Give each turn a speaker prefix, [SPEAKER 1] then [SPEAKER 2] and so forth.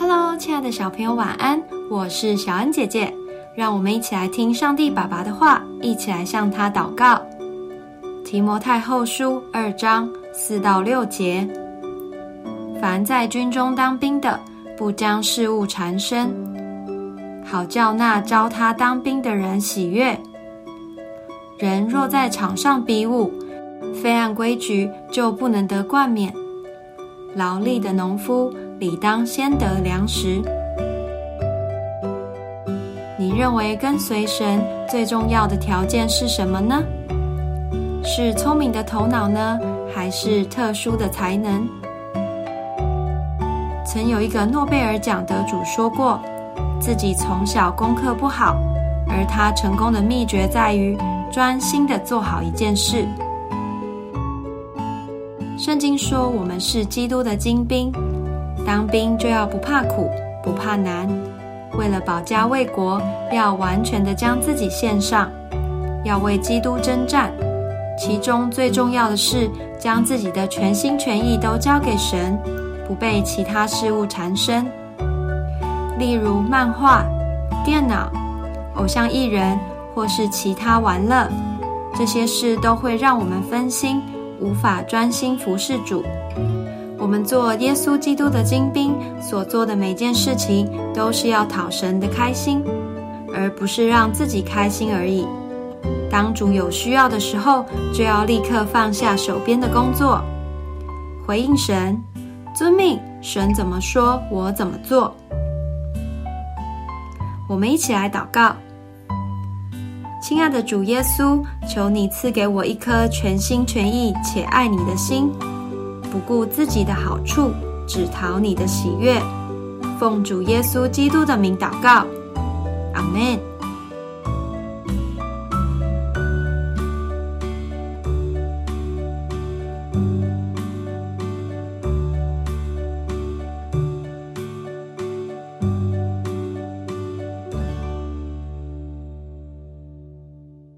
[SPEAKER 1] Hello，亲爱的小朋友，晚安！我是小恩姐姐，让我们一起来听上帝爸爸的话，一起来向他祷告。提摩太后书二章四到六节：凡在军中当兵的，不将事物缠身，好叫那招他当兵的人喜悦。人若在场上比武，非按规矩，就不能得冠冕。劳力的农夫。理当先得粮食。你认为跟随神最重要的条件是什么呢？是聪明的头脑呢，还是特殊的才能？曾有一个诺贝尔奖得主说过，自己从小功课不好，而他成功的秘诀在于专心的做好一件事。圣经说，我们是基督的精兵。当兵就要不怕苦，不怕难。为了保家卫国，要完全的将自己献上，要为基督征战。其中最重要的是，将自己的全心全意都交给神，不被其他事物缠身。例如漫画、电脑、偶像艺人或是其他玩乐，这些事都会让我们分心，无法专心服侍主。我们做耶稣基督的精兵，所做的每件事情都是要讨神的开心，而不是让自己开心而已。当主有需要的时候，就要立刻放下手边的工作，回应神，遵命。神怎么说，我怎么做。我们一起来祷告：亲爱的主耶稣，求你赐给我一颗全心全意且爱你的心。不顾自己的好处，只讨你的喜悦。奉主耶稣基督的名祷告，阿门。